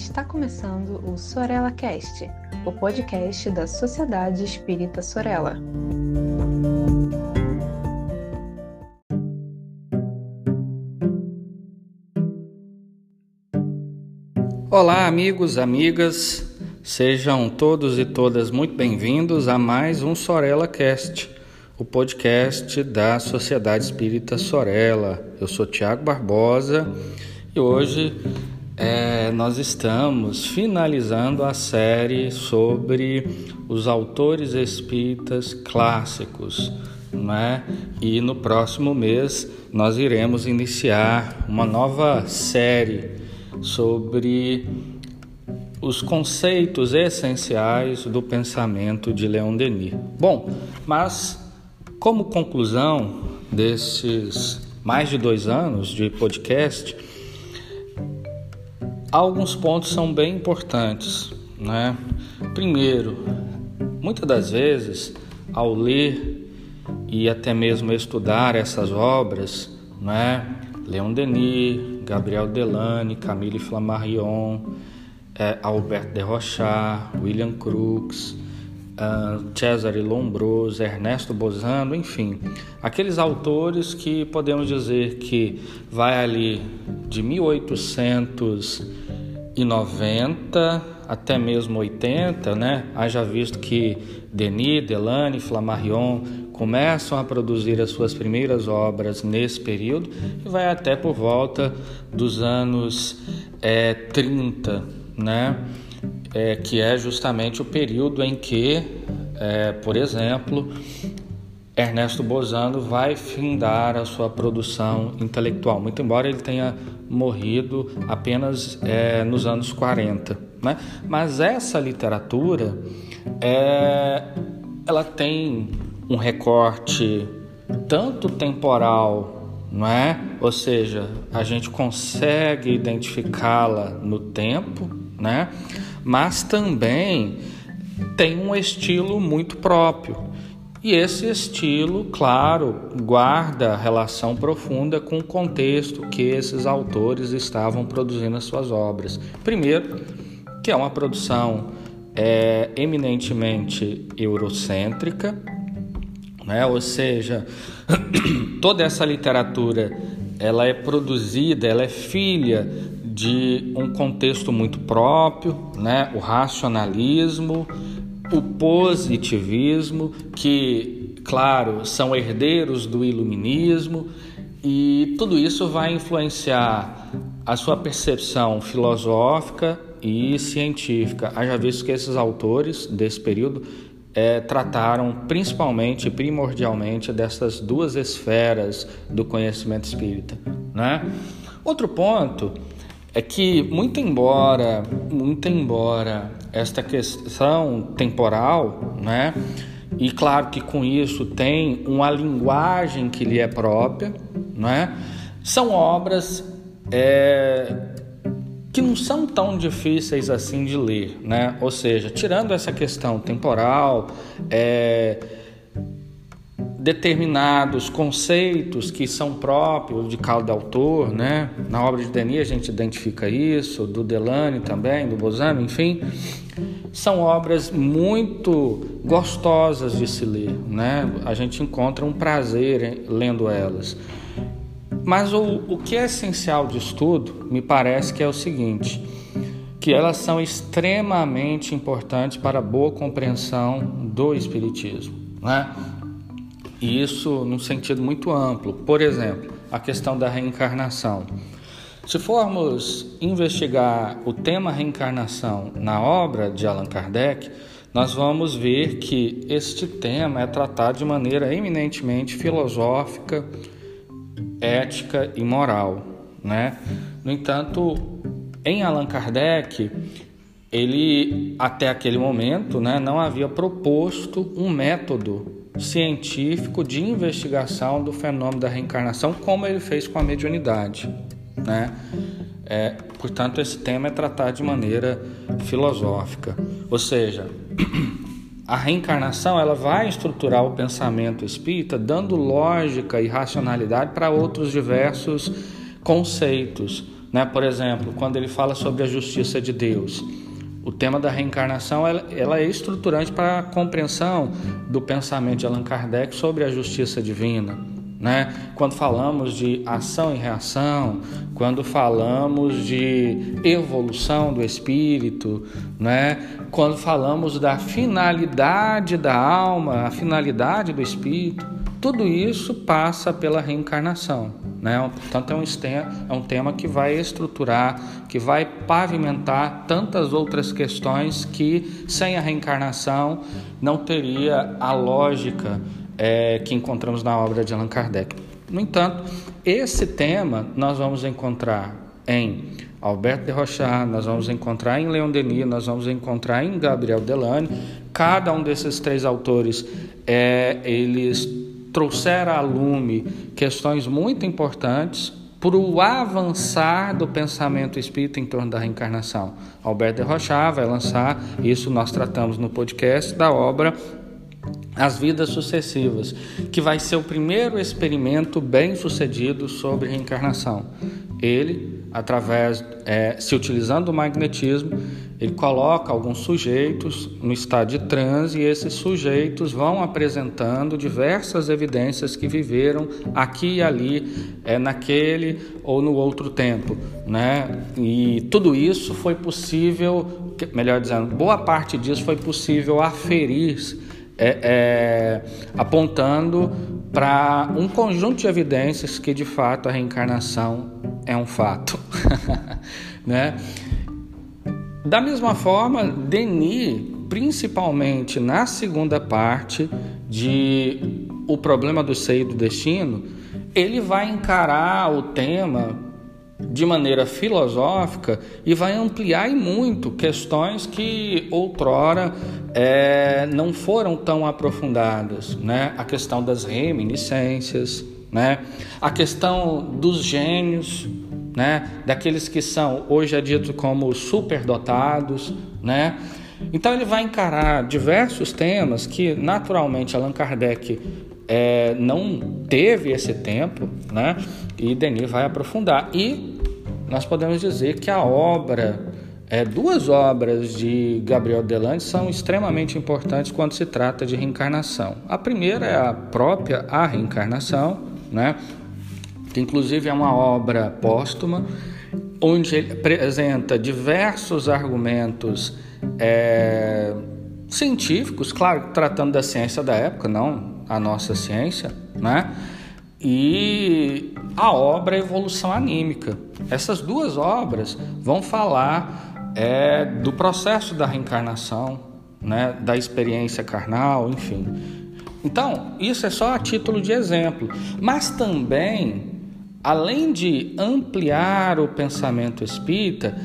Está começando o Sorella Cast, o podcast da Sociedade Espírita Sorella. Olá, amigos, amigas, sejam todos e todas muito bem-vindos a mais um Sorella Cast, o podcast da Sociedade Espírita Sorella. Eu sou Tiago Barbosa e hoje é, nós estamos finalizando a série sobre os autores espíritas clássicos, não é? E no próximo mês nós iremos iniciar uma nova série sobre os conceitos essenciais do pensamento de Leon Denis. Bom, mas como conclusão desses mais de dois anos de podcast, alguns pontos são bem importantes, né? Primeiro, muitas das vezes, ao ler e até mesmo estudar essas obras, né? Leon Denis, Gabriel Delane, Camille Flammarion, é, Albert de Rochard, William Crookes, uh, Cesare Lombroso, Ernesto Bozano, enfim, aqueles autores que podemos dizer que vai ali de 1890 até mesmo 80, né? Haja visto que Denis, Delane, Flammarion começam a produzir as suas primeiras obras nesse período e vai até por volta dos anos é, 30, né? É, que é justamente o período em que, é, por exemplo, Ernesto Bozano vai findar a sua produção intelectual, muito embora ele tenha morrido apenas é, nos anos 40. Né? Mas essa literatura, é, ela tem um recorte tanto temporal não é? Ou seja, a gente consegue identificá-la no tempo, né? Mas também tem um estilo muito próprio. E esse estilo, claro, guarda relação profunda com o contexto que esses autores estavam produzindo as suas obras. Primeiro, que é uma produção é, eminentemente eurocêntrica, né? ou seja, toda essa literatura ela é produzida, ela é filha de um contexto muito próprio, né? o racionalismo, o positivismo, que, claro, são herdeiros do iluminismo, e tudo isso vai influenciar a sua percepção filosófica e científica. Haja visto que esses autores desse período é, trataram principalmente primordialmente dessas duas esferas do conhecimento espírita. Né? Outro ponto é que muito embora, muito embora esta questão temporal, né, e claro que com isso tem uma linguagem que lhe é própria, né, são obras é, que não são tão difíceis assim de ler, né? Ou seja, tirando essa questão temporal, é, determinados conceitos que são próprios de cada autor, né? Na obra de Denis a gente identifica isso, do Delane também, do Bozano, enfim, são obras muito gostosas de se ler, né? A gente encontra um prazer lendo elas. Mas o, o que é essencial de estudo, me parece que é o seguinte, que elas são extremamente importantes para a boa compreensão do Espiritismo, né? E isso num sentido muito amplo. Por exemplo, a questão da reencarnação. Se formos investigar o tema reencarnação na obra de Allan Kardec, nós vamos ver que este tema é tratado de maneira eminentemente filosófica, ética e moral, né? No entanto, em Allan Kardec, ele até aquele momento, né, não havia proposto um método científico de investigação do fenômeno da reencarnação, como ele fez com a mediunidade. Né? É, portanto, esse tema é tratado de maneira filosófica, ou seja, a reencarnação ela vai estruturar o pensamento espírita, dando lógica e racionalidade para outros diversos conceitos, Né? Por exemplo, quando ele fala sobre a justiça de Deus, o tema da reencarnação ela, ela é estruturante para a compreensão do pensamento de Allan Kardec sobre a justiça divina. Né? Quando falamos de ação e reação, quando falamos de evolução do espírito, né? quando falamos da finalidade da alma, a finalidade do espírito, tudo isso passa pela reencarnação. Né? Portanto, é um, é um tema que vai estruturar, que vai pavimentar tantas outras questões que, sem a reencarnação, não teria a lógica é, que encontramos na obra de Allan Kardec. No entanto, esse tema nós vamos encontrar em Alberto de Rochard, nós vamos encontrar em Leon Denis, nós vamos encontrar em Gabriel Delane. Cada um desses três autores, é, eles trouxeram à lume questões muito importantes para o avançar do pensamento espírita em torno da reencarnação. Alberto de Rochard vai lançar, isso nós tratamos no podcast, da obra as vidas sucessivas, que vai ser o primeiro experimento bem sucedido sobre reencarnação. Ele, através, é, se utilizando do magnetismo, ele coloca alguns sujeitos no estado de transe e esses sujeitos vão apresentando diversas evidências que viveram aqui e ali, é, naquele ou no outro tempo. Né? E tudo isso foi possível, melhor dizendo, boa parte disso foi possível aferir é, é, apontando para um conjunto de evidências que de fato a reencarnação é um fato, né? Da mesma forma, Denis, principalmente na segunda parte de O Problema do Seio do Destino, ele vai encarar o tema de maneira filosófica e vai ampliar e muito questões que outrora é, não foram tão aprofundadas, né? A questão das reminiscências, né? A questão dos gênios, né? Daqueles que são hoje é dito como superdotados, né? Então ele vai encarar diversos temas que naturalmente Allan Kardec é, não teve esse tempo, né? E Denis vai aprofundar. E nós podemos dizer que a obra, é, duas obras de Gabriel Delande são extremamente importantes quando se trata de reencarnação. A primeira é a própria A Reencarnação, né? que inclusive é uma obra póstuma, onde ele apresenta diversos argumentos. É, científicos, claro, tratando da ciência da época, não a nossa ciência, né? E a obra Evolução Anímica. Essas duas obras vão falar é, do processo da reencarnação, né? da experiência carnal, enfim. Então, isso é só a título de exemplo, mas também, além de ampliar o pensamento espírita,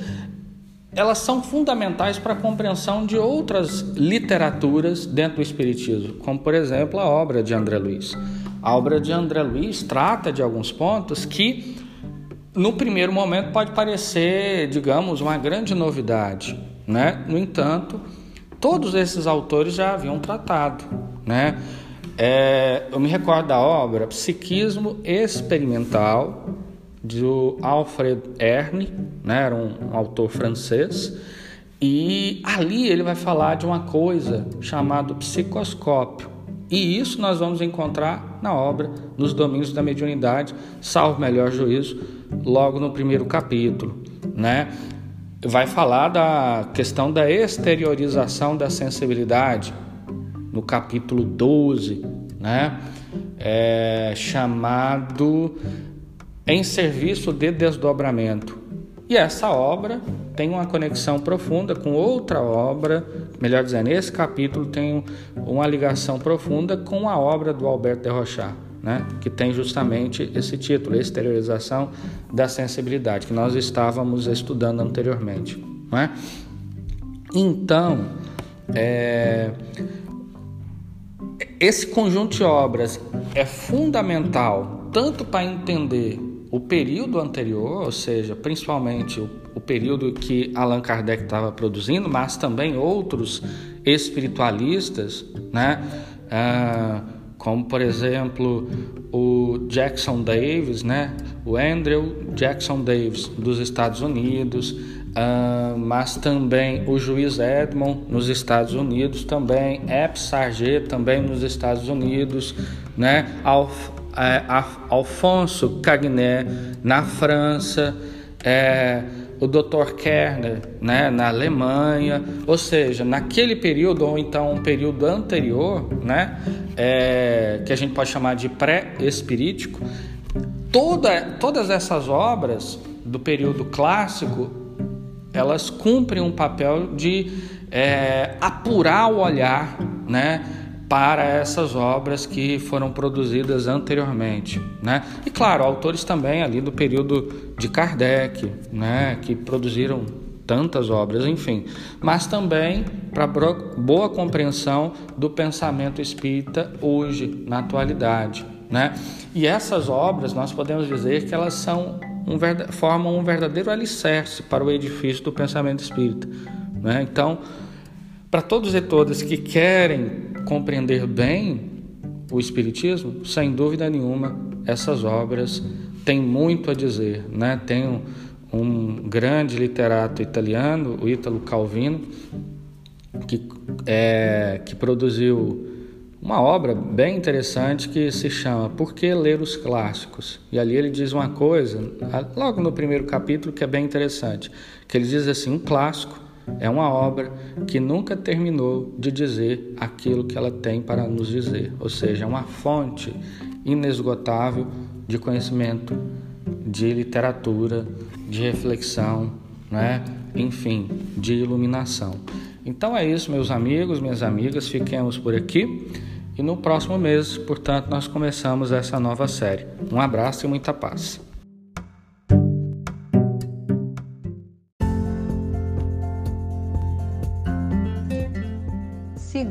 elas são fundamentais para a compreensão de outras literaturas dentro do Espiritismo, como por exemplo a obra de André Luiz. A obra de André Luiz trata de alguns pontos que, no primeiro momento, pode parecer, digamos, uma grande novidade, né? No entanto, todos esses autores já haviam tratado, né? É, eu me recordo da obra Psiquismo Experimental do Alfred Erne, né, era um, autor francês, e ali ele vai falar de uma coisa chamada psicoscópio. E isso nós vamos encontrar na obra Nos Domínios da Mediunidade, salvo melhor juízo, logo no primeiro capítulo, né? Vai falar da questão da exteriorização da sensibilidade, no capítulo 12, né? É chamado em serviço de desdobramento. E essa obra tem uma conexão profunda com outra obra, melhor dizendo, esse capítulo tem uma ligação profunda com a obra do Alberto de Rochard, né? que tem justamente esse título, Exteriorização da Sensibilidade, que nós estávamos estudando anteriormente. Não é? Então, é, esse conjunto de obras é fundamental tanto para entender o período anterior, ou seja, principalmente o, o período que Allan Kardec estava produzindo, mas também outros espiritualistas, né? Ah, como por exemplo o Jackson Davis, né? O Andrew Jackson Davis, dos Estados Unidos, uh, mas também o juiz Edmond, nos Estados Unidos, também Ep Sarget, também nos Estados Unidos, né? Alf, Alfonso Cagné, na França, é, o Dr. Kerner, né, na Alemanha, ou seja, naquele período ou então um período anterior, né, é, que a gente pode chamar de pré-espirítico, toda, todas essas obras do período clássico, elas cumprem um papel de é, apurar o olhar, né, para essas obras que foram produzidas anteriormente, né? E claro, autores também ali do período de Kardec, né, que produziram tantas obras, enfim, mas também para boa compreensão do pensamento espírita hoje, na atualidade, né? E essas obras nós podemos dizer que elas são um, formam um verdadeiro alicerce para o edifício do pensamento espírita, né? Então, para todos e todas que querem compreender bem o Espiritismo, sem dúvida nenhuma, essas obras têm muito a dizer. Né? Tem um, um grande literato italiano, o Ítalo Calvino, que, é, que produziu uma obra bem interessante que se chama Por que ler os clássicos? E ali ele diz uma coisa, logo no primeiro capítulo, que é bem interessante, que ele diz assim, um clássico é uma obra que nunca terminou de dizer aquilo que ela tem para nos dizer, ou seja, é uma fonte inesgotável de conhecimento, de literatura, de reflexão, né? enfim, de iluminação. Então é isso, meus amigos, minhas amigas, fiquemos por aqui e no próximo mês, portanto, nós começamos essa nova série. Um abraço e muita paz.